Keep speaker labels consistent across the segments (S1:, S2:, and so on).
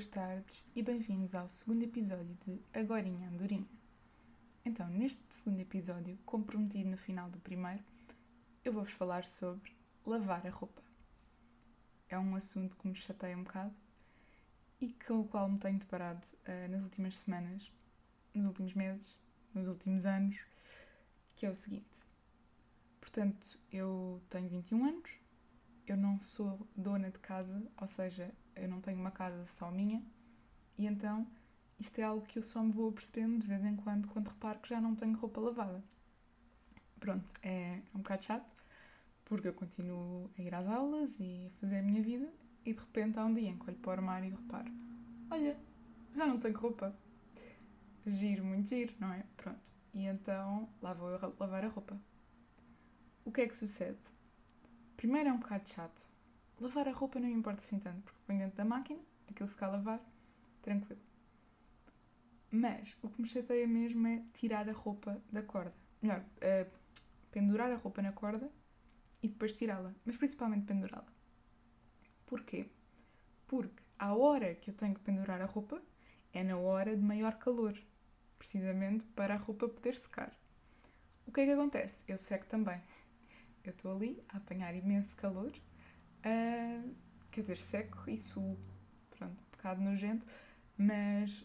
S1: Boas tardes e bem-vindos ao segundo episódio de Agorinha Andorinha. Então, neste segundo episódio, comprometido no final do primeiro, eu vou-vos falar sobre lavar a roupa. É um assunto que me chateia um bocado e com o qual me tenho deparado uh, nas últimas semanas, nos últimos meses, nos últimos anos, que é o seguinte. Portanto, eu tenho 21 anos, eu não sou dona de casa, ou seja, eu não tenho uma casa só minha, e então isto é algo que eu só me vou apercebendo de vez em quando, quando reparo que já não tenho roupa lavada. Pronto, é um bocado chato, porque eu continuo a ir às aulas e a fazer a minha vida, e de repente há um dia em que olho para o armário e reparo: olha, já não tenho roupa. Giro, muito giro, não é? Pronto. E então lá vou eu lavar a roupa. O que é que sucede? Primeiro é um bocado chato. Lavar a roupa não me importa assim tanto, porque põe dentro da máquina, aquilo fica a lavar, tranquilo. Mas o que me chateia mesmo é tirar a roupa da corda. Melhor, uh, pendurar a roupa na corda e depois tirá-la. Mas principalmente pendurá-la. Porquê? Porque a hora que eu tenho que pendurar a roupa é na hora de maior calor. Precisamente para a roupa poder secar. O que é que acontece? Eu seco também. Eu estou ali a apanhar imenso calor. Uh, quer dizer, seco e suo. Pronto, um bocado nojento. Mas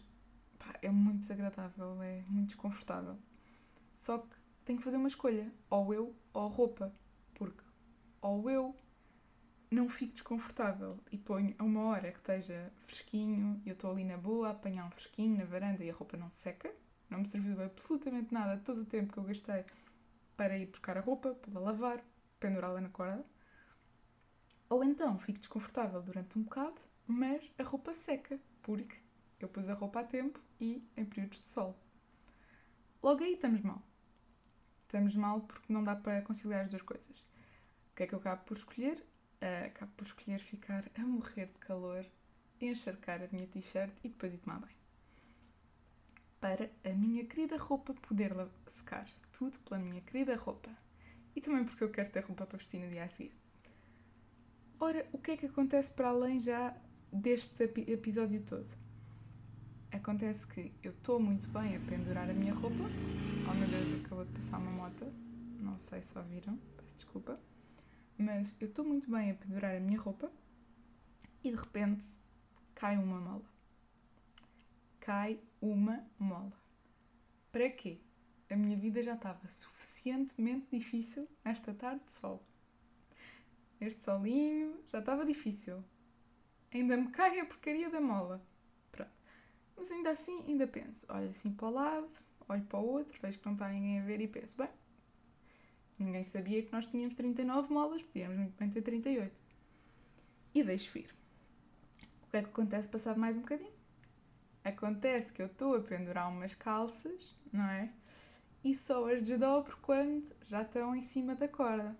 S1: pá, é muito desagradável, é muito desconfortável. Só que tenho que fazer uma escolha, ou eu ou roupa, porque ou eu não fico desconfortável e ponho a uma hora que esteja fresquinho, eu estou ali na boa a apanhar um fresquinho na varanda e a roupa não seca, não me serviu absolutamente nada todo o tempo que eu gastei para ir buscar a roupa, para lavar, pendurá-la na corda. Ou então fico desconfortável durante um bocado, mas a roupa seca, porque eu pus a roupa a tempo e em períodos de sol. Logo aí estamos mal. Estamos mal porque não dá para conciliar as duas coisas. O que é que eu acabo por escolher? Uh, acabo por escolher ficar a morrer de calor, encharcar a minha t-shirt e depois ir tomar banho. Para a minha querida roupa poder secar. Tudo pela minha querida roupa. E também porque eu quero ter roupa para vestir no dia a seguir. Ora, o que é que acontece para além já deste episódio todo? Acontece que eu estou muito bem a pendurar a minha roupa. Oh meu Deus, acabou de passar uma moto. Não sei se ouviram, peço desculpa. Mas eu estou muito bem a pendurar a minha roupa e de repente cai uma mola. Cai uma mola. Para quê? A minha vida já estava suficientemente difícil nesta tarde de sol. Este solinho já estava difícil. Ainda me cai a porcaria da mola. Mas ainda assim, ainda penso, olho assim para o lado, olho para o outro, vejo que não está ninguém a ver e penso, bem, ninguém sabia que nós tínhamos 39 molas, podíamos muito bem ter 38. E deixo ir. O que é que acontece passado mais um bocadinho? Acontece que eu estou a pendurar umas calças, não é? E só as desdobro quando já estão em cima da corda.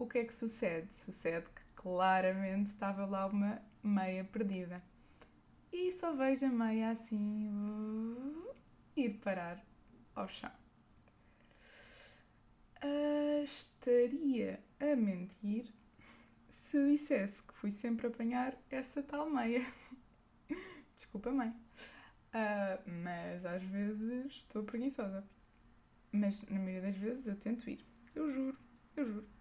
S1: O que é que sucede? Sucede que claramente estava lá uma meia perdida e só vejo a meia assim uh, ir parar ao chão. Uh, estaria a mentir se dissesse que fui sempre apanhar essa tal meia. Desculpa, mãe. Uh, mas às vezes estou preguiçosa. Mas na maioria das vezes eu tento ir. Eu juro, eu juro.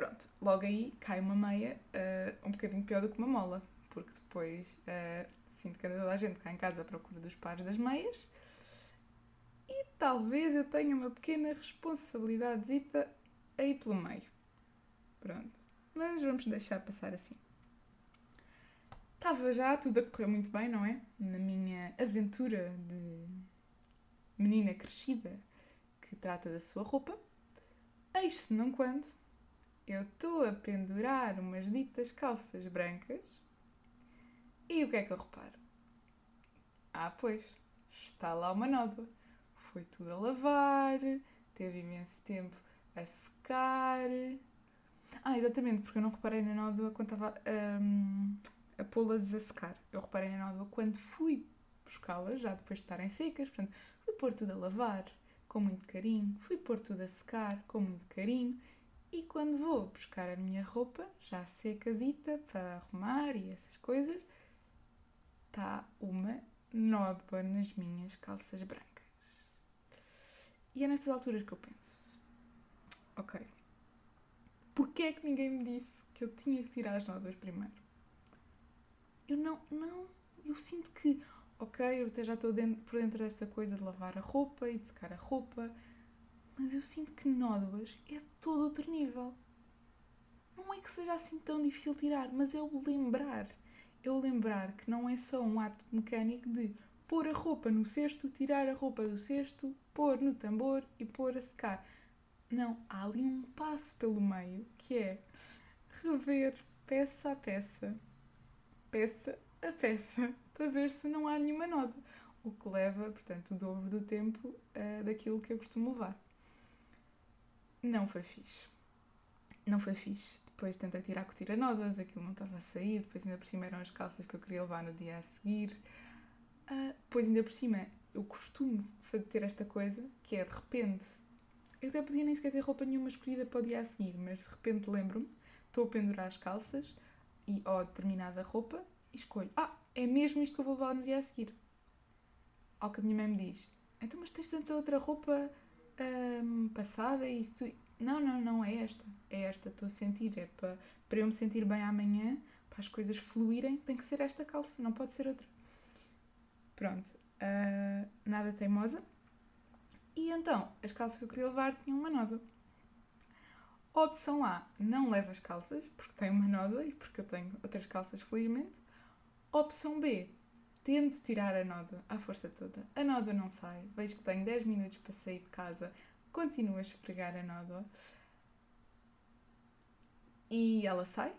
S1: Pronto, logo aí cai uma meia uh, um bocadinho pior do que uma mola porque depois uh, sinto que toda a gente cá em casa à procura dos pares das meias e talvez eu tenha uma pequena responsabilidadezita aí pelo meio. Pronto. Mas vamos deixar passar assim. Estava já tudo a correr muito bem, não é? Na minha aventura de menina crescida que trata da sua roupa. Eis-se não quando eu estou a pendurar umas ditas calças brancas e o que é que eu reparo? Ah, pois, está lá uma nódoa. Foi tudo a lavar, teve imenso tempo a secar. Ah, exatamente, porque eu não reparei na nódoa quando estava um, a pô-las a secar. Eu reparei na nódoa quando fui buscá-las, já depois de estarem secas. Portanto, fui pôr tudo a lavar com muito carinho, fui pôr tudo a secar com muito carinho E quando vou buscar a minha roupa, já secazita para arrumar e essas coisas, está uma nódoa nas minhas calças brancas. E é nestas alturas que eu penso: ok, porquê é que ninguém me disse que eu tinha que tirar as nódoas primeiro? Eu não, não, eu sinto que, ok, eu já estou dentro, por dentro desta coisa de lavar a roupa e de secar a roupa, mas eu sinto que nódoas é todo outro nível. Não é que seja assim tão difícil tirar, mas é o lembrar. É o lembrar que não é só um ato mecânico de pôr a roupa no cesto, tirar a roupa do cesto, pôr no tambor e pôr a secar. Não, há ali um passo pelo meio que é rever peça a peça, peça a peça, para ver se não há nenhuma nódoa. O que leva, portanto, o dobro do tempo uh, daquilo que eu costumo levar. Não foi fixe. Não foi fixe. Depois tentei tirar com tiranódoas, aquilo não estava a sair. Depois, ainda por cima, eram as calças que eu queria levar no dia a seguir. Uh, depois, ainda por cima, eu costumo ter esta coisa que é de repente. Eu até podia nem sequer ter roupa nenhuma escolhida para o dia a seguir, mas de repente lembro-me, estou a pendurar as calças e, ou determinada roupa e escolho: Ah, é mesmo isto que eu vou levar no dia a seguir. Ao que a minha mãe me diz: Então, mas tens tanta outra roupa um, passada e isso. Não, não, não, é esta. É esta, estou a sentir. É para, para eu me sentir bem amanhã, para as coisas fluírem, tem que ser esta calça, não pode ser outra. Pronto, uh, nada teimosa. E então, as calças que eu queria levar tinham uma nódoa. Opção A, não levo as calças, porque tem uma nódoa e porque eu tenho outras calças, felizmente. Opção B, tento tirar a nódoa à força toda. A nódoa não sai, vejo que tenho 10 minutos para sair de casa, continuo a esfregar a nódoa e ela sai.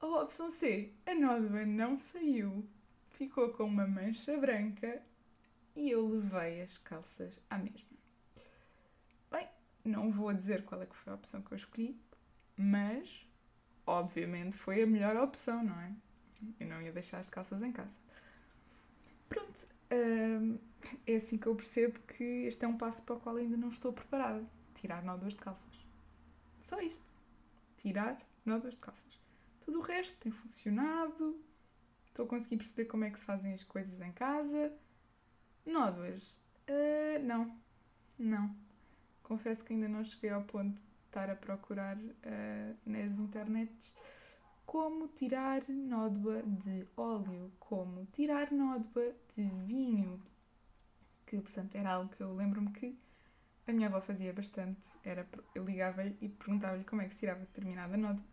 S1: Ou a opção C, a nódoa não saiu, ficou com uma mancha branca e eu levei as calças à mesma. Bem, não vou dizer qual é que foi a opção que eu escolhi, mas obviamente foi a melhor opção, não é? Eu não ia deixar as calças em casa. Pronto, hum, é assim que eu percebo que este é um passo para o qual ainda não estou preparada. Tirar nódoas de calças. Só isto. Tirar nódoas de calças. Tudo o resto tem funcionado. Estou a conseguir perceber como é que se fazem as coisas em casa. Nódoas. Uh, não. Não. Confesso que ainda não cheguei ao ponto de estar a procurar uh, nas internets como tirar nódoa de óleo, como tirar nódoa de vinho, que portanto era algo que eu lembro-me que a minha avó fazia bastante, era eu ligava-lhe e perguntava-lhe como é que se tirava determinada nódoa.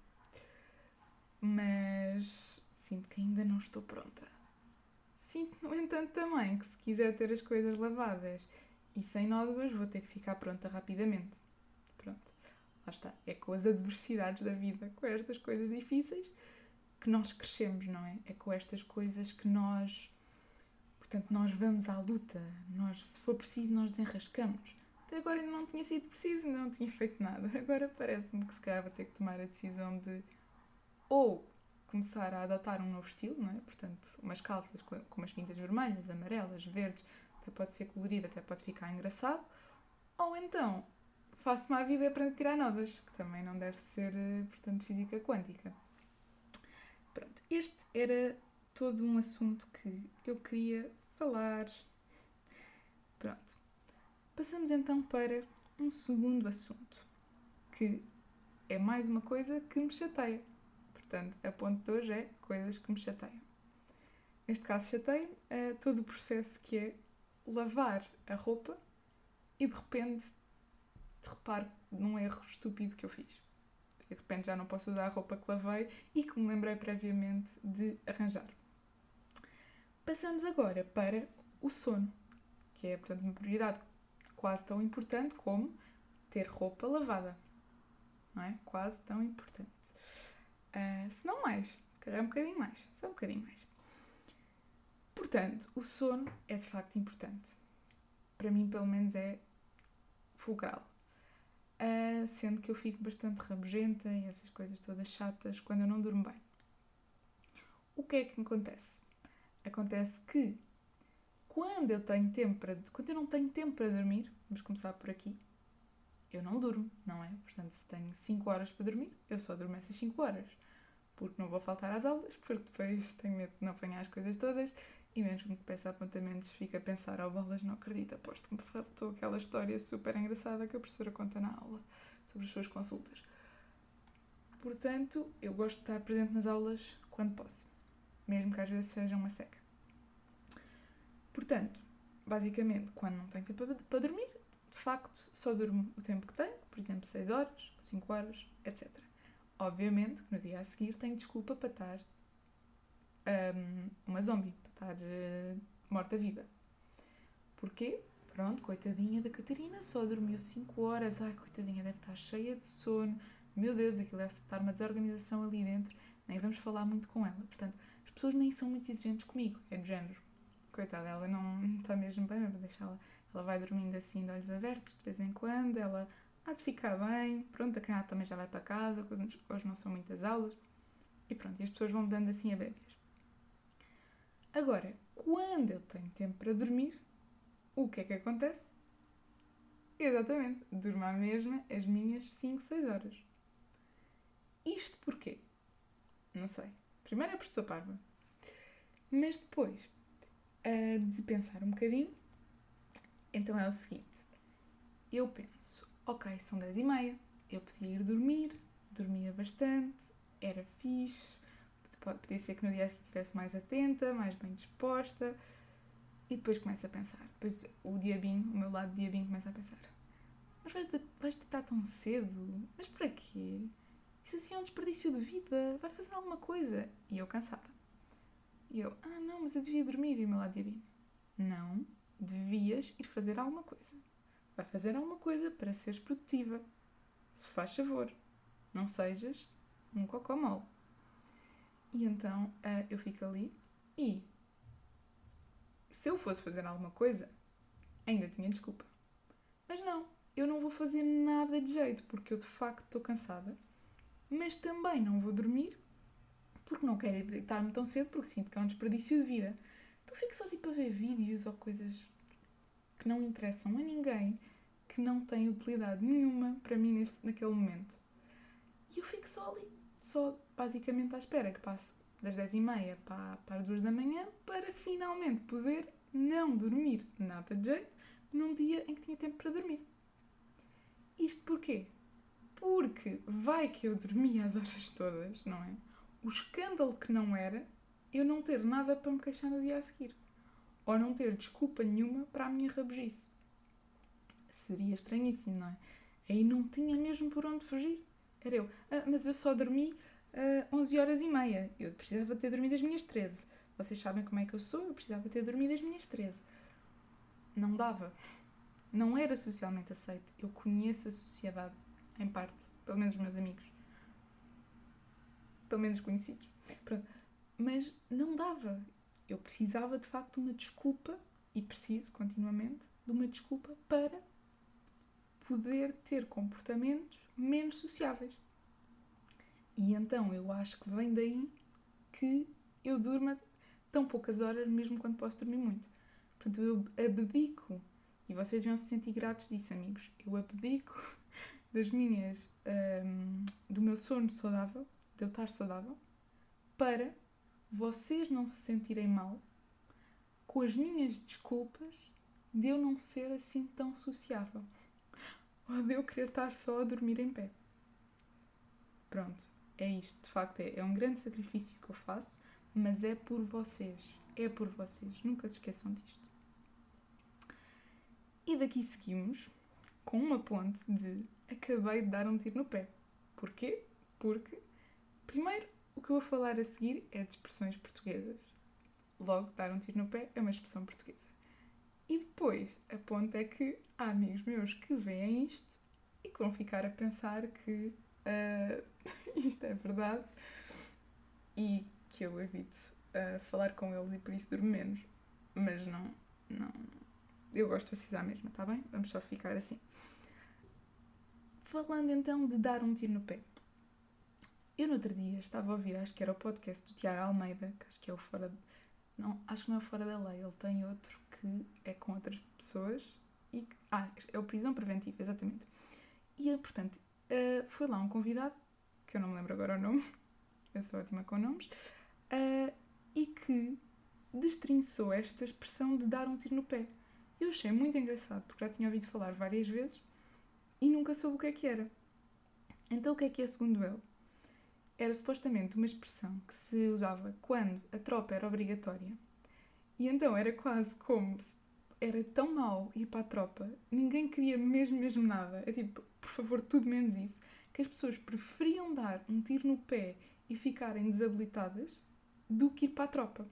S1: Mas sinto que ainda não estou pronta. Sinto, no entanto, também que se quiser ter as coisas lavadas e sem nódoas, vou ter que ficar pronta rapidamente. Está, é com as adversidades da vida, com estas coisas difíceis que nós crescemos, não é? É com estas coisas que nós, portanto, nós vamos à luta, nós, se for preciso, nós desenrascamos. Até agora ainda não tinha sido preciso, ainda não tinha feito nada. Agora parece-me que se calhar vou ter que tomar a decisão de ou começar a adotar um novo estilo, não é? Portanto, umas calças com, com umas pintas vermelhas, amarelas, verdes, até pode ser colorido, até pode ficar engraçado. Ou então faço-me à vida para tirar novas, que também não deve ser, eh, portanto, física quântica. Pronto, este era todo um assunto que eu queria falar. Pronto. Passamos então para um segundo assunto, que é mais uma coisa que me chateia. Portanto, a ponto de hoje é coisas que me chateiam. Neste caso, chateia uh, todo o processo que é lavar a roupa e de repente reparo num erro estúpido que eu fiz. De repente já não posso usar a roupa que lavei e que me lembrei previamente de arranjar. Passamos agora para o sono, que é, portanto, uma prioridade quase tão importante como ter roupa lavada. Não é? Quase tão importante. Uh, se não mais, se calhar um bocadinho mais, só um bocadinho mais. Portanto, o sono é de facto importante. Para mim, pelo menos, é fulcral. Uh, sendo que eu fico bastante rabugenta e essas coisas todas chatas quando eu não durmo bem. O que é que acontece? Acontece que quando eu tenho tempo para, quando eu não tenho tempo para dormir, vamos começar por aqui, eu não durmo, não é? Portanto, se tenho 5 horas para dormir, eu só durmo essas 5 horas. Porque não vou faltar às aulas, porque depois tenho medo de não apanhar as coisas todas e mesmo que peça apontamentos, fica a pensar, oh bolas, não acredito, aposto que me faltou aquela história super engraçada que a professora conta na aula sobre as suas consultas. Portanto, eu gosto de estar presente nas aulas quando posso, mesmo que às vezes seja uma seca. Portanto, basicamente, quando não tenho tempo para dormir, de facto, só durmo o tempo que tenho, por exemplo, 6 horas, 5 horas, etc. Obviamente que no dia a seguir tenho desculpa para estar um, uma zombie, estar uh, morta-viva. Porquê? Pronto, coitadinha da Catarina, só dormiu 5 horas. Ai, coitadinha, deve estar cheia de sono. Meu Deus, aquilo deve estar uma desorganização ali dentro. Nem vamos falar muito com ela. Portanto, as pessoas nem são muito exigentes comigo. É do género. Coitada, ela não está mesmo bem, vou deixá-la. Ela vai dormindo assim de olhos abertos de vez em quando. Ela há de ficar bem. Pronto, a Canata também já vai para casa. Hoje não são muitas aulas. E pronto, e as pessoas vão dando assim a bébias. Agora, quando eu tenho tempo para dormir, o que é que acontece? Exatamente, durmo à mesma as minhas 5, 6 horas. Isto porquê? Não sei. Primeiro é porque sou parva. Mas depois uh, de pensar um bocadinho, então é o seguinte. Eu penso, ok, são 10 e meia, eu podia ir dormir, dormia bastante, era fixe, podia ser que no dia seguinte estivesse mais atenta, mais bem disposta, e depois começa a pensar. Depois o diabinho, o meu lado diabinho começa a pensar. Mas vais, vais deitar tão cedo? Mas para quê? Isso assim é um desperdício de vida. Vai fazer alguma coisa. E eu cansada. E eu, ah não, mas eu devia dormir. E o meu lado diabinho. Não, devias ir fazer alguma coisa. Vai fazer alguma coisa para seres produtiva. Se faz favor. Não sejas um cocó mau. E então uh, eu fico ali e se eu fosse fazer alguma coisa, ainda tinha desculpa. Mas não, eu não vou fazer nada de jeito porque eu de facto estou cansada, mas também não vou dormir porque não quero deitar-me tão cedo porque sinto que é um desperdício de vida. Então fico só tipo a ver vídeos ou coisas que não interessam a ninguém, que não têm utilidade nenhuma para mim neste, naquele momento. E eu fico só ali só basicamente à espera que passe das 10h30 para, para as 2 da manhã para finalmente poder não dormir nada de jeito num dia em que tinha tempo para dormir. Isto porquê? Porque vai que eu dormia as horas todas, não é? O escândalo que não era eu não ter nada para me queixar no dia a seguir. Ou não ter desculpa nenhuma para a minha rabugice. Seria estranhíssimo, não é? Aí não tinha mesmo por onde fugir. Era eu. Ah, mas eu só dormi uh, 11 horas e meia. Eu precisava ter dormido as minhas 13. Vocês sabem como é que eu sou? Eu precisava ter dormido as minhas 13. Não dava. Não era socialmente aceito. Eu conheço a sociedade, em parte. Pelo menos os meus amigos. Pelo menos os conhecidos. Pronto. Mas não dava. Eu precisava de facto de uma desculpa, e preciso continuamente, de uma desculpa para poder ter comportamentos menos sociáveis. E então eu acho que vem daí que eu durma tão poucas horas, mesmo quando posso dormir muito. Portanto, eu abdico, e vocês vão se sentir gratos disso, amigos. Eu abdico das minhas. Um, do meu sono saudável, de eu estar saudável, para vocês não se sentirem mal com as minhas desculpas de eu não ser assim tão sociável ou de eu querer estar só a dormir em pé. Pronto, é isto. De facto, é, é um grande sacrifício que eu faço, mas é por vocês. É por vocês. Nunca se esqueçam disto. E daqui seguimos com uma ponte de acabei de dar um tiro no pé. Porquê? Porque, primeiro, o que eu vou falar a seguir é de expressões portuguesas. Logo, dar um tiro no pé é uma expressão portuguesa. E depois, a ponta é que há amigos meus que veem isto e que vão ficar a pensar que uh, isto é verdade e que eu evito uh, falar com eles e por isso durmo menos. Mas não, não. Eu gosto de vocês à mesma, tá bem? Vamos só ficar assim. Falando então de dar um tiro no pé. Eu no outro dia estava a ouvir, acho que era o podcast do Tiago Almeida, que acho que é o Fora. Não, acho que não é Fora da Lei, ele tem outro que é com outras pessoas e que, ah, é o prisão preventiva, exatamente. E, portanto, uh, foi lá um convidado, que eu não me lembro agora o nome, eu sou ótima com nomes, uh, e que destrinçou esta expressão de dar um tiro no pé. Eu achei muito engraçado, porque já tinha ouvido falar várias vezes e nunca soube o que é que era. Então, o que é que é segundo ele? Era supostamente uma expressão que se usava quando a tropa era obrigatória. E então era quase como se era tão mau ir para a tropa, ninguém queria mesmo, mesmo nada. É tipo, por favor, tudo menos isso. Que as pessoas preferiam dar um tiro no pé e ficarem desabilitadas do que ir para a tropa.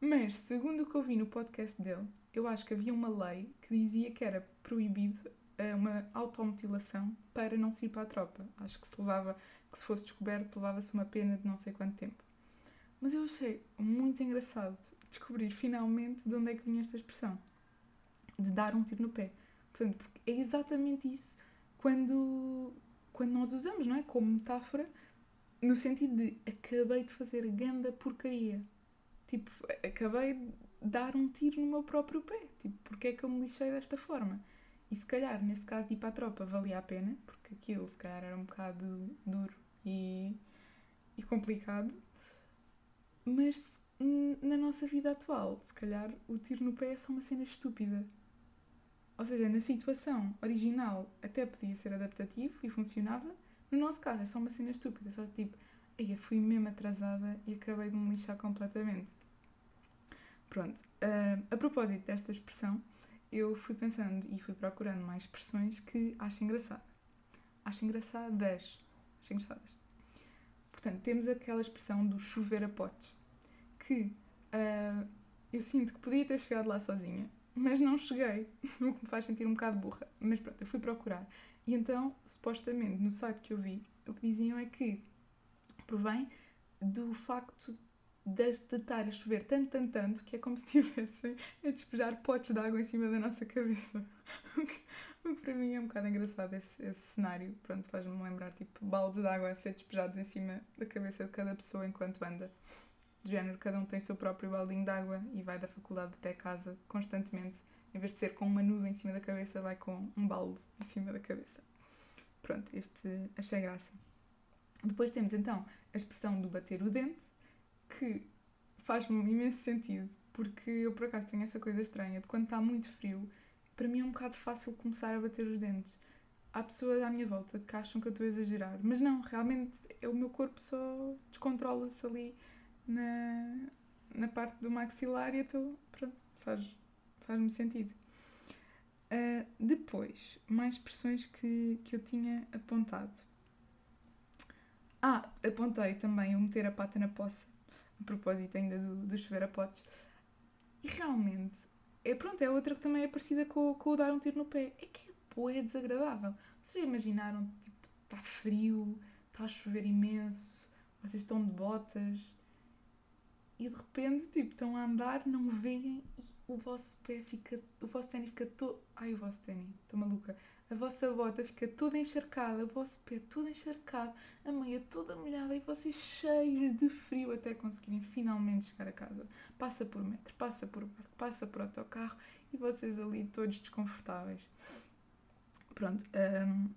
S1: Mas, segundo o que eu vi no podcast dele, eu acho que havia uma lei que dizia que era proibido eh, uma automutilação para não se ir para a tropa. Acho que se levava, que se fosse descoberto, levava-se uma pena de não sei quanto tempo. Mas eu achei muito engraçado descobrir finalmente de onde é que vinha esta expressão de dar um tiro no pé. Portanto, porque é exatamente isso quando, quando nós usamos, não é? Como metáfora, no sentido de acabei de fazer ganda porcaria. Tipo, acabei de dar um tiro no meu próprio pé. Tipo, porque é que eu me lixei desta forma? E se calhar, nesse caso de ir para a tropa, valia a pena, porque aquilo se calhar era um bocado duro e, e complicado. Mas na nossa vida atual, se calhar o tiro no pé é só uma cena estúpida. Ou seja, na situação original até podia ser adaptativo e funcionava, no nosso caso é só uma cena estúpida, só tipo, aí fui mesmo atrasada e acabei de me lixar completamente. Pronto, uh, a propósito desta expressão, eu fui pensando e fui procurando mais expressões que acho engraçada. Acho engraçadas. Engraçadas. Portanto, temos aquela expressão do chover a potes que uh, eu sinto que podia ter chegado lá sozinha, mas não cheguei, o que me faz sentir um bocado burra. Mas pronto, eu fui procurar. E então, supostamente, no site que eu vi, o que diziam é que provém do facto de, estar a chover tanto, tanto, tanto, que é como se estivessem a despejar potes de água em cima da nossa cabeça. o, que, o que para mim é um bocado engraçado esse, esse cenário. Pronto, faz-me lembrar, tipo, baldes de água a ser despejados em cima da cabeça de cada pessoa enquanto anda de género, cada um tem o seu próprio baldinho de água e vai da faculdade até casa constantemente. Em vez de ser com uma nuvem em cima da cabeça, vai com um balde em cima da cabeça. Pronto, este achei graça. Depois temos então a expressão do bater o dente, que faz-me imenso sentido, porque eu por acaso tenho essa coisa estranha de quando está muito frio, para mim é um bocado fácil começar a bater os dentes. Há pessoas à minha volta que acham que eu estou a exagerar, mas não, realmente é o meu corpo só descontrola-se ali na, na parte do maxilar e então, pronto, faz, faz-me sentido. Uh, depois, mais expressões que, que eu tinha apontado. Ah, apontei também o meter a pata na poça, a propósito ainda do, do chover a potes. E realmente, é pronto, é outra que também é parecida com, com o dar um tiro no pé. É que é desagradável. Vocês imaginaram, tipo, está frio, está a chover imenso, vocês estão de botas, e de repente, tipo, estão a andar, não veem e o vosso pé fica, o vosso ténis fica todo, ai o vosso ténis, estou maluca, a vossa bota fica toda encharcada, o vosso pé todo encharcado, a meia toda molhada e vocês cheios de frio até conseguirem finalmente chegar a casa. Passa por metro, passa por barco, passa por autocarro e vocês ali todos desconfortáveis. Pronto, hum,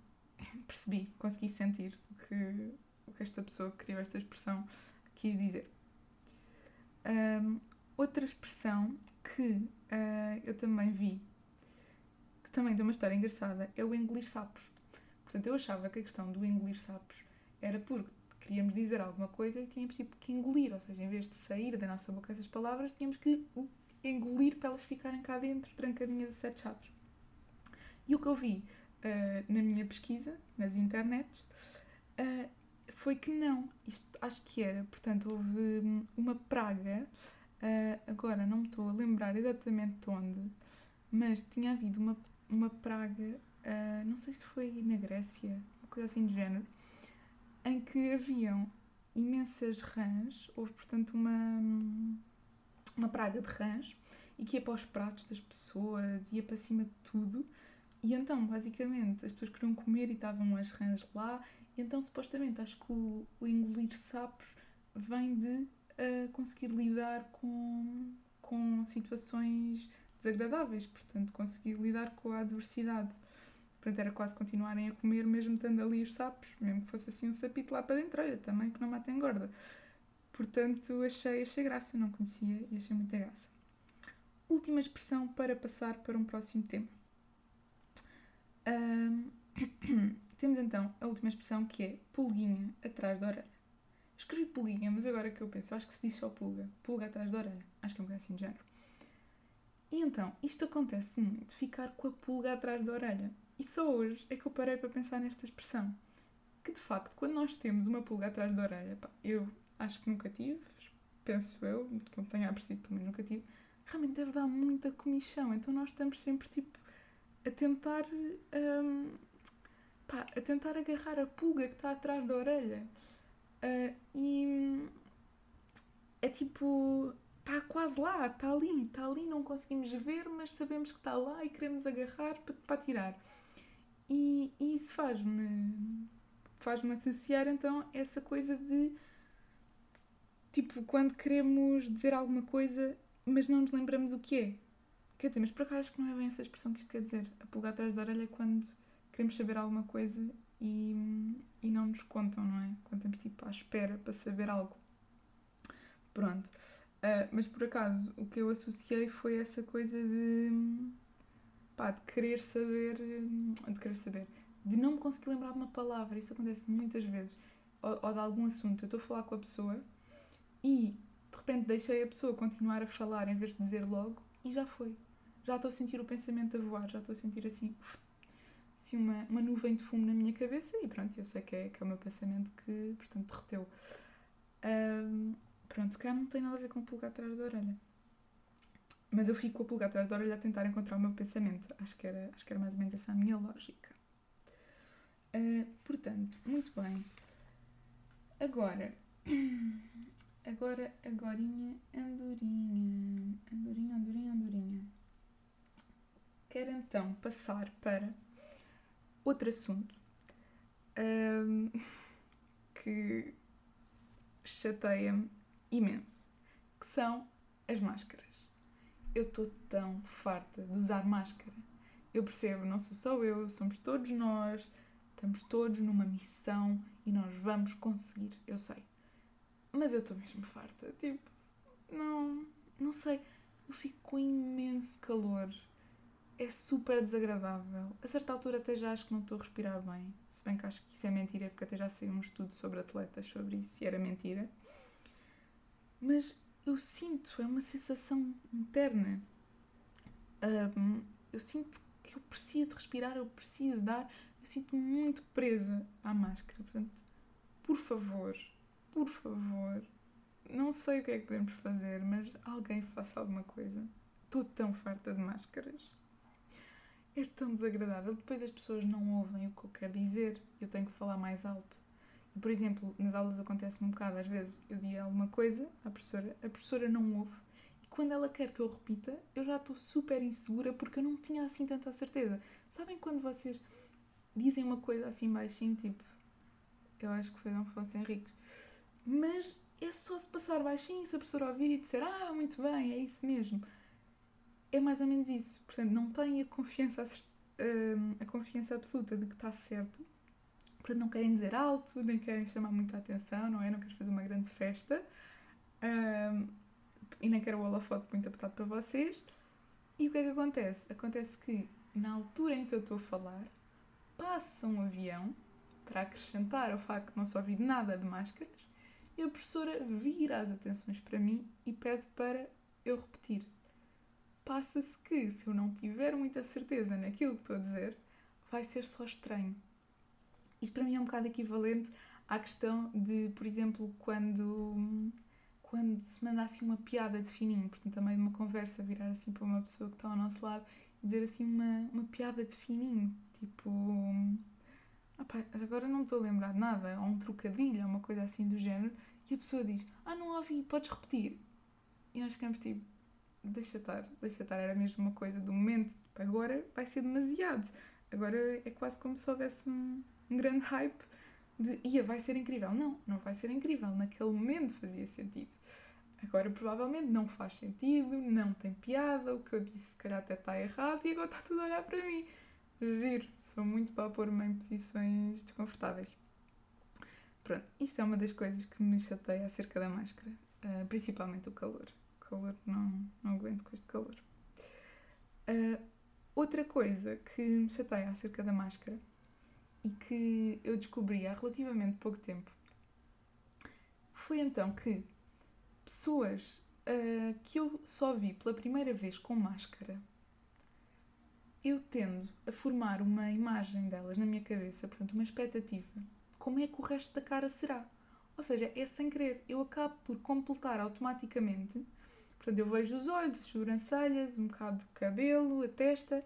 S1: percebi, consegui sentir o que, o que esta pessoa que criou esta expressão quis dizer. Um, outra expressão que uh, eu também vi, também tem uma história engraçada, é o engolir sapos. Portanto, eu achava que a questão do engolir sapos era porque queríamos dizer alguma coisa e tínhamos tipo, que engolir, ou seja, em vez de sair da nossa boca essas palavras, tínhamos que engolir para elas ficarem cá dentro, trancadinhas a sete chaves. E o que eu vi uh, na minha pesquisa, nas internets, uh, foi que não. Isto acho que era. Portanto, houve uma praga. Uh, agora não me estou a lembrar exatamente onde, mas tinha havido uma, uma praga, uh, não sei se foi na Grécia, uma coisa assim do género, em que haviam imensas rãs, houve portanto uma, uma praga de rãs e que ia para os pratos das pessoas, ia para cima de tudo. E então, basicamente, as pessoas queriam comer e estavam as rãs lá e então, supostamente, acho que o, o engolir sapos vem de uh, conseguir lidar com, com situações desagradáveis, portanto, conseguir lidar com a adversidade. Portanto, era quase continuarem a comer, mesmo estando ali os sapos, mesmo que fosse assim um sapito lá para dentro, olha, também que não mata engorda. Portanto, achei, achei graça, não conhecia e achei muita graça. Última expressão para passar para um próximo tema. Um, temos então a última expressão que é pulguinha atrás da orelha. Escrevi pulguinha, mas agora que eu penso, acho que se diz só pulga. Pulga atrás da orelha. Acho que é um bocadinho assim de género. E então, isto acontece muito, ficar com a pulga atrás da orelha. E só hoje é que eu parei para pensar nesta expressão. Que de facto, quando nós temos uma pulga atrás da orelha, pá, eu acho que nunca tive, penso eu, que eu tenha percebido, pelo menos nunca tive, realmente deve dar muita comichão. Então nós estamos sempre tipo a tentar um, pá, a tentar agarrar a pulga que está atrás da orelha. Uh, e é tipo está quase lá, está ali, está ali, não conseguimos ver, mas sabemos que está lá e queremos agarrar para, para tirar. E, e isso faz-me faz-me associar então essa coisa de tipo quando queremos dizer alguma coisa mas não nos lembramos o que é. Quer dizer, mas por acaso que não é bem essa expressão que isto quer dizer. A pulgar atrás da orelha é quando queremos saber alguma coisa e, e não nos contam, não é? Quando estamos tipo à espera para saber algo. Pronto. Uh, mas por acaso o que eu associei foi essa coisa de. pá, de querer saber. de querer saber. de não me conseguir lembrar de uma palavra. Isso acontece muitas vezes. Ou, ou de algum assunto. Eu estou a falar com a pessoa e de repente deixei a pessoa continuar a falar em vez de dizer logo e já foi. Já estou a sentir o pensamento a voar, já estou a sentir assim, assim uma, uma nuvem de fumo na minha cabeça e pronto, eu sei que é, que é o meu pensamento que, portanto, derreteu. Um, pronto, cá não tem nada a ver com o pulgar atrás da orelha. Mas eu fico com o pulgar atrás da orelha a tentar encontrar o meu pensamento. Acho que era, acho que era mais ou menos essa a minha lógica. Uh, portanto, muito bem. Agora, Agora, agorinha, andorinha. Andorinha, andorinha, andorinha. Quero então passar para outro assunto um, que chateia-me imenso, que são as máscaras. Eu estou tão farta de usar máscara. Eu percebo, não sou só eu, somos todos nós, estamos todos numa missão e nós vamos conseguir, eu sei. Mas eu estou mesmo farta. Tipo, não. Não sei. Eu fico com imenso calor. É super desagradável. A certa altura até já acho que não estou a respirar bem. Se bem que acho que isso é mentira, porque até já saiu um estudo sobre atletas sobre isso e era mentira. Mas eu sinto, é uma sensação interna. Um, eu sinto que eu preciso respirar, eu preciso dar. Eu sinto-me muito presa à máscara. Portanto, por favor, por favor, não sei o que é que podemos fazer, mas alguém faça alguma coisa. Estou tão farta de máscaras. É tão desagradável. Depois as pessoas não ouvem o que eu quero dizer. Eu tenho que falar mais alto. Por exemplo, nas aulas acontece um bocado, às vezes eu digo alguma coisa à professora, a professora não ouve. E quando ela quer que eu repita, eu já estou super insegura porque eu não tinha assim tanta certeza. Sabem quando vocês dizem uma coisa assim baixinho, tipo, eu acho que foi Dom Afonso Henriques mas é só se passar baixinho, se a professora ouvir e disser ah, muito bem, é isso mesmo. É mais ou menos isso. Portanto, não têm a confiança, hum, a confiança absoluta de que está certo. Portanto, não querem dizer alto, nem querem chamar muita atenção, não é? Não querem fazer uma grande festa. Um, e nem quero o holofote muito apertado para vocês. E o que é que acontece? Acontece que, na altura em que eu estou a falar, passa um avião para acrescentar ao facto de não se ouvir nada de máscaras e a professora vira as atenções para mim e pede para eu repetir. Passa-se que, se eu não tiver muita certeza naquilo que estou a dizer, vai ser só estranho. Isto para mim é um bocado equivalente à questão de, por exemplo, quando, quando se manda assim uma piada de fininho, portanto, também de uma conversa, virar assim para uma pessoa que está ao nosso lado e dizer assim uma, uma piada de fininho, tipo Opa, agora não estou a lembrar de nada, ou um trocadilho, ou uma coisa assim do género, e a pessoa diz, ah, não ouvi, podes repetir. E nós ficamos tipo, deixa estar, deixa estar, era mesmo uma coisa do momento, tipo, agora vai ser demasiado. Agora é quase como se houvesse um, um grande hype de, ia, vai ser incrível. Não, não vai ser incrível, naquele momento fazia sentido. Agora provavelmente não faz sentido, não tem piada, o que eu disse se calhar até está errado e agora está tudo a olhar para mim. giro. Sou muito para pôr-me em posições desconfortáveis. Pronto, isto é uma das coisas que me chateia acerca da máscara. Uh, principalmente o calor. O calor, não, não aguento com este calor. Uh, outra coisa que me chateia acerca da máscara e que eu descobri há relativamente pouco tempo foi então que pessoas uh, que eu só vi pela primeira vez com máscara, eu tendo a formar uma imagem delas na minha cabeça, portanto, uma expectativa, como é que o resto da cara será. Ou seja, é sem querer. Eu acabo por completar automaticamente. Portanto, eu vejo os olhos, as sobrancelhas, um bocado do cabelo, a testa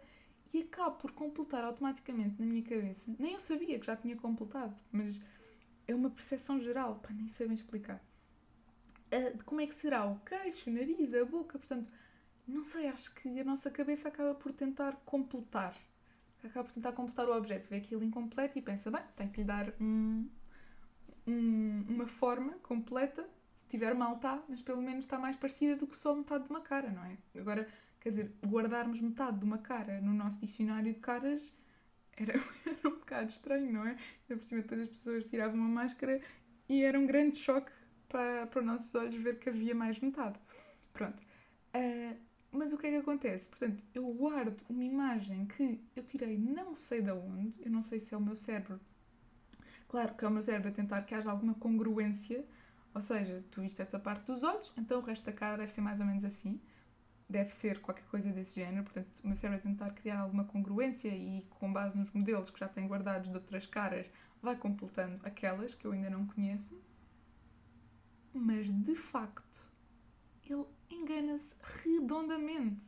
S1: e acabo por completar automaticamente na minha cabeça. Nem eu sabia que já tinha completado, mas é uma percepção geral, pá, nem sei bem explicar. Uh, como é que será o queixo, o nariz, a boca, portanto, não sei, acho que a nossa cabeça acaba por tentar completar. Acaba por tentar completar o objeto, vê aquilo incompleto e pensa, bem, tem que lhe dar um, um, uma forma completa. Se tiver mal está, mas pelo menos está mais parecida do que só metade de uma cara, não é? Agora, quer dizer, guardarmos metade de uma cara no nosso dicionário de caras era, era um bocado estranho, não é? Ainda por cima, depois as pessoas tiravam a máscara e era um grande choque para, para os nossos olhos ver que havia mais metade. Pronto. Uh, mas o que é que acontece? Portanto, eu guardo uma imagem que eu tirei não sei de onde, eu não sei se é o meu cérebro. Claro que é o meu cérebro a tentar que haja alguma congruência, ou seja, tu viste esta parte dos olhos, então o resto da cara deve ser mais ou menos assim deve ser qualquer coisa desse género. Portanto, o meu cérebro é tentar criar alguma congruência e, com base nos modelos que já tem guardados de outras caras, vai completando aquelas que eu ainda não conheço. Mas, de facto, ele engana-se redondamente.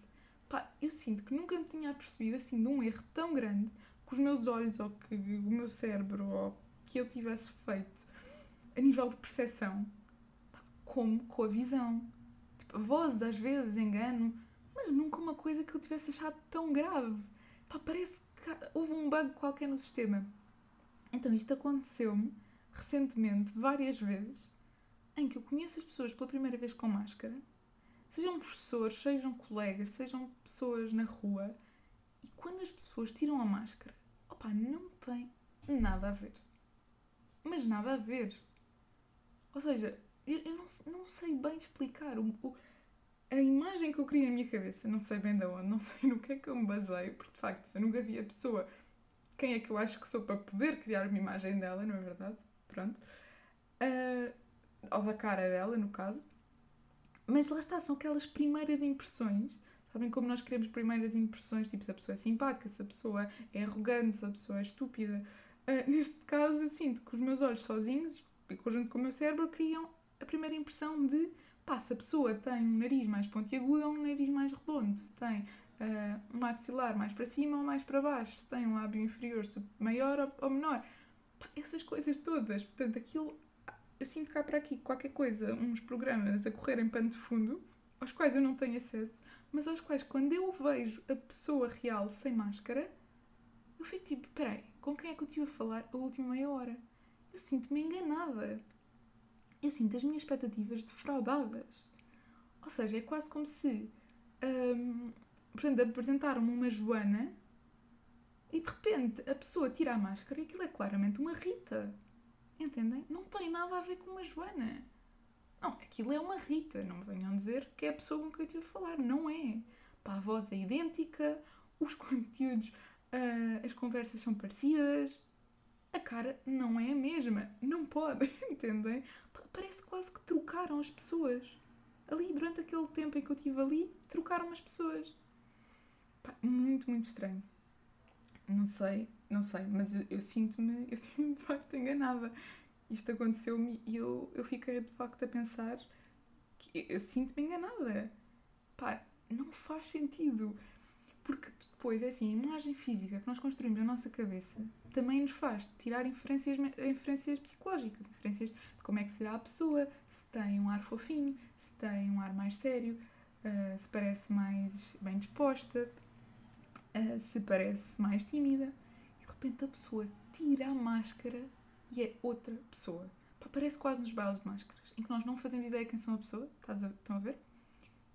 S1: Pá, eu sinto que nunca me tinha apercebido assim de um erro tão grande que os meus olhos ou que o meu cérebro ou que eu tivesse feito a nível de percepção, como com a visão vozes às vezes engano, mas nunca uma coisa que eu tivesse achado tão grave. Pá, parece que houve um bug qualquer no sistema. Então isto aconteceu-me recentemente várias vezes em que eu conheço as pessoas pela primeira vez com máscara, sejam professores, sejam colegas, sejam pessoas na rua, e quando as pessoas tiram a máscara, opá, não tem nada a ver. Mas nada a ver. Ou seja, eu, eu não, não, sei bem explicar. O, o, a imagem que eu criei na minha cabeça, não sei bem de onde, não sei no que é que eu me baseio, porque de facto eu nunca vi a pessoa quem é que eu acho que sou para poder criar uma imagem dela, não é verdade? Pronto. Uh, ou da cara dela, no caso. Mas lá está, são aquelas primeiras impressões. Sabem como nós queremos primeiras impressões? Tipo, se a pessoa é simpática, se a pessoa é arrogante, se a pessoa é estúpida. Uh, neste caso, eu sinto que os meus olhos sozinhos, em conjunto com o meu cérebro, criam a primeira impressão de pá, se a pessoa tem um nariz mais pontiagudo ou um nariz mais redondo, se tem uh, um maxilar mais para cima ou mais para baixo, se tem um lábio inferior maior ou, menor. Pá, essas coisas todas. Portanto, aquilo. Eu sinto cá para aqui qualquer coisa, uns programas a correr em pano de fundo, aos quais eu não tenho acesso, mas aos quais, quando eu vejo a pessoa real sem máscara, eu fico tipo: peraí, com quem é que eu estive a falar a última meia hora? Eu sinto-me enganada eu sinto as minhas expectativas defraudadas. Ou seja, é quase como se. Um, portanto, apresentaram-me uma Joana e de repente a pessoa tira a máscara e aquilo é claramente uma Rita. Entendem? Não tem nada a ver com uma Joana. Não, aquilo é uma Rita. Não me venham dizer que é a pessoa com quem eu estive a falar. Não é. Pá, a voz é idêntica, os conteúdos, uh, as conversas são parecidas, a cara não é a mesma. Não pode, entendem? Parece quase que trocaram as pessoas. Ali, durante aquele tempo em que eu estive ali, trocaram as pessoas. Pá, muito, muito estranho. Não sei, não sei, mas eu, sinto-me, eu sinto-me de facto enganada. Isto aconteceu-me e eu, eu fiquei de facto a pensar que eu, eu sinto-me enganada. Pá, não faz sentido. Porque depois, é assim, a imagem física que nós construímos na nossa cabeça também nos faz tirar inferências, inferências psicológicas, inferências de como é que será a pessoa, se tem um ar fofinho, se tem um ar mais sério, uh, se parece mais bem disposta, uh, se parece mais tímida. E de repente a pessoa tira a máscara e é outra pessoa. Pá, parece quase nos bailes de máscaras, em que nós não fazemos ideia quem são a pessoa, estão a ver?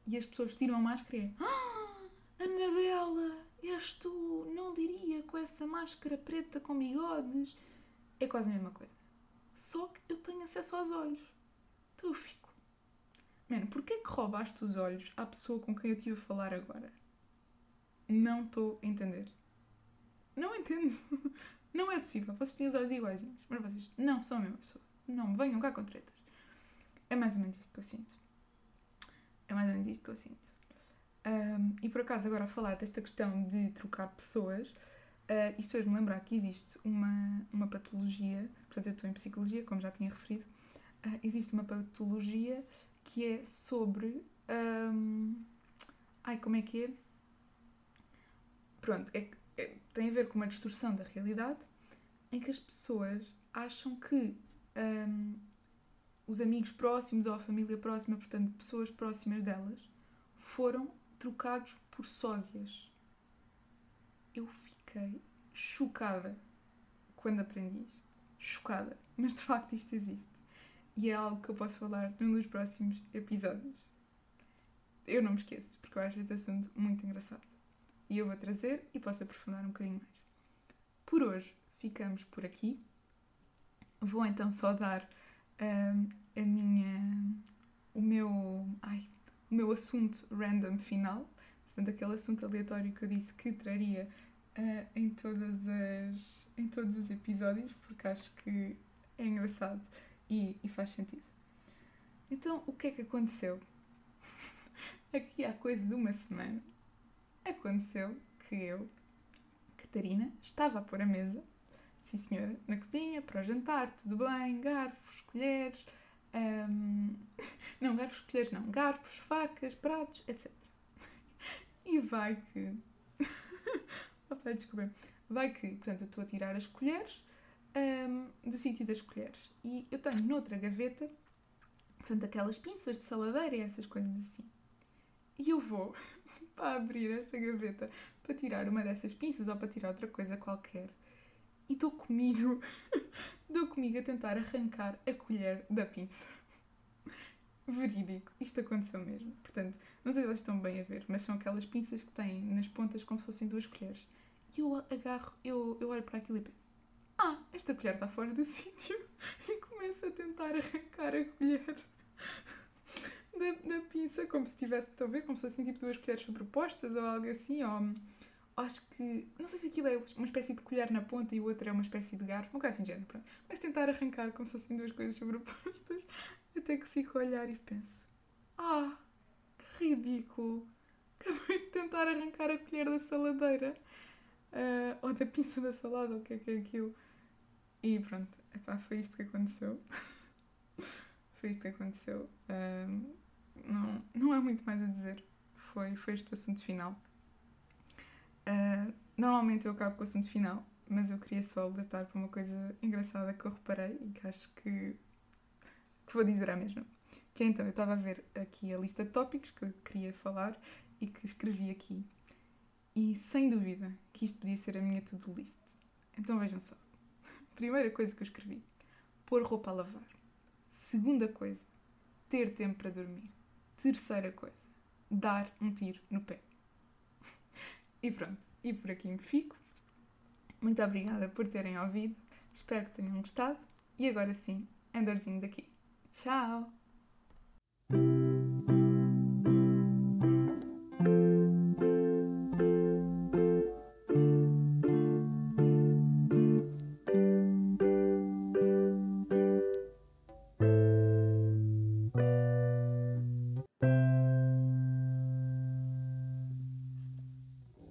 S1: E as pessoas tiram a máscara e é. Ah, Anabela, és tu, não diria com essa máscara preta com bigodes. É quase a mesma coisa. Só que eu tenho acesso aos olhos. Então eu fico. Mano, porquê que roubaste os olhos à pessoa com quem eu estive a falar agora? Não estou a entender. Não entendo. Não é possível. Vocês têm os olhos iguaizinhos. Mas vocês não são a mesma pessoa. Não venham cá com tretas. É mais ou menos isto que eu sinto. É mais ou menos isto que eu sinto. Um, e por acaso, agora a falar desta questão de trocar pessoas, uh, isto fez-me lembrar que existe uma, uma patologia, portanto, eu estou em psicologia, como já tinha referido, uh, existe uma patologia que é sobre. Um, ai, como é que é? Pronto, é, é, tem a ver com uma distorção da realidade em que as pessoas acham que um, os amigos próximos ou a família próxima, portanto, pessoas próximas delas, foram trocados por sósias. Eu fiquei chocada quando aprendi isto. Chocada. Mas de facto isto existe. E é algo que eu posso falar num dos próximos episódios. Eu não me esqueço, porque eu acho este assunto muito engraçado. E eu vou trazer e posso aprofundar um bocadinho mais. Por hoje ficamos por aqui. Vou então só dar um, a minha. o meu. Ai, o meu assunto random final, portanto, aquele assunto aleatório que eu disse que traria uh, em, todas as, em todos os episódios, porque acho que é engraçado e, e faz sentido. Então, o que é que aconteceu? Aqui há coisa de uma semana aconteceu que eu, Catarina, estava a pôr a mesa, sim senhora, na cozinha, para o jantar, tudo bem, garfos, colheres, um, não, garfos, colheres não. Garfos, facas, pratos, etc. E vai que. Opa, desculpa. Vai que, portanto, eu estou a tirar as colheres um, do sítio das colheres. E eu tenho noutra gaveta, portanto, aquelas pinças de saladeira e essas coisas assim. E eu vou para abrir essa gaveta para tirar uma dessas pinças ou para tirar outra coisa qualquer. E dou comigo dou comigo a tentar arrancar a colher da pinça. Verídico, isto aconteceu mesmo. Portanto, não sei se vocês estão bem a ver, mas são aquelas pinças que têm nas pontas como se fossem duas colheres. E eu agarro, eu, eu olho para aquilo e penso: Ah, esta colher está fora do sítio. E começo a tentar arrancar a colher da, da pinça, como se tivesse, estão a ver? Como se fossem tipo duas colheres sobrepostas ou algo assim, ou acho que. Não sei se aquilo é uma espécie de colher na ponta e o outro é uma espécie de garfo, uma coisa assim de género, pronto. Mas tentar arrancar como se fossem duas coisas sobrepostas, até que fico a olhar e penso: Ah, que ridículo! Acabei de tentar arrancar a colher da saladeira. Uh, ou da pinça da salada, ou o que é que é aquilo. E pronto, epá, foi isto que aconteceu. foi isto que aconteceu. Uh, não, não há muito mais a dizer. Foi, foi este o assunto final. Normalmente eu acabo com o assunto final, mas eu queria só alertar para uma coisa engraçada que eu reparei e que acho que, que vou dizer à mesma. Que é, então, eu estava a ver aqui a lista de tópicos que eu queria falar e que escrevi aqui. E sem dúvida que isto podia ser a minha to-do list. Então vejam só. Primeira coisa que eu escrevi: pôr roupa a lavar. Segunda coisa: ter tempo para dormir. Terceira coisa: dar um tiro no pé. E pronto, e por aqui me fico. Muito obrigada por terem ouvido, espero que tenham gostado e agora sim, andorzinho daqui. Tchau!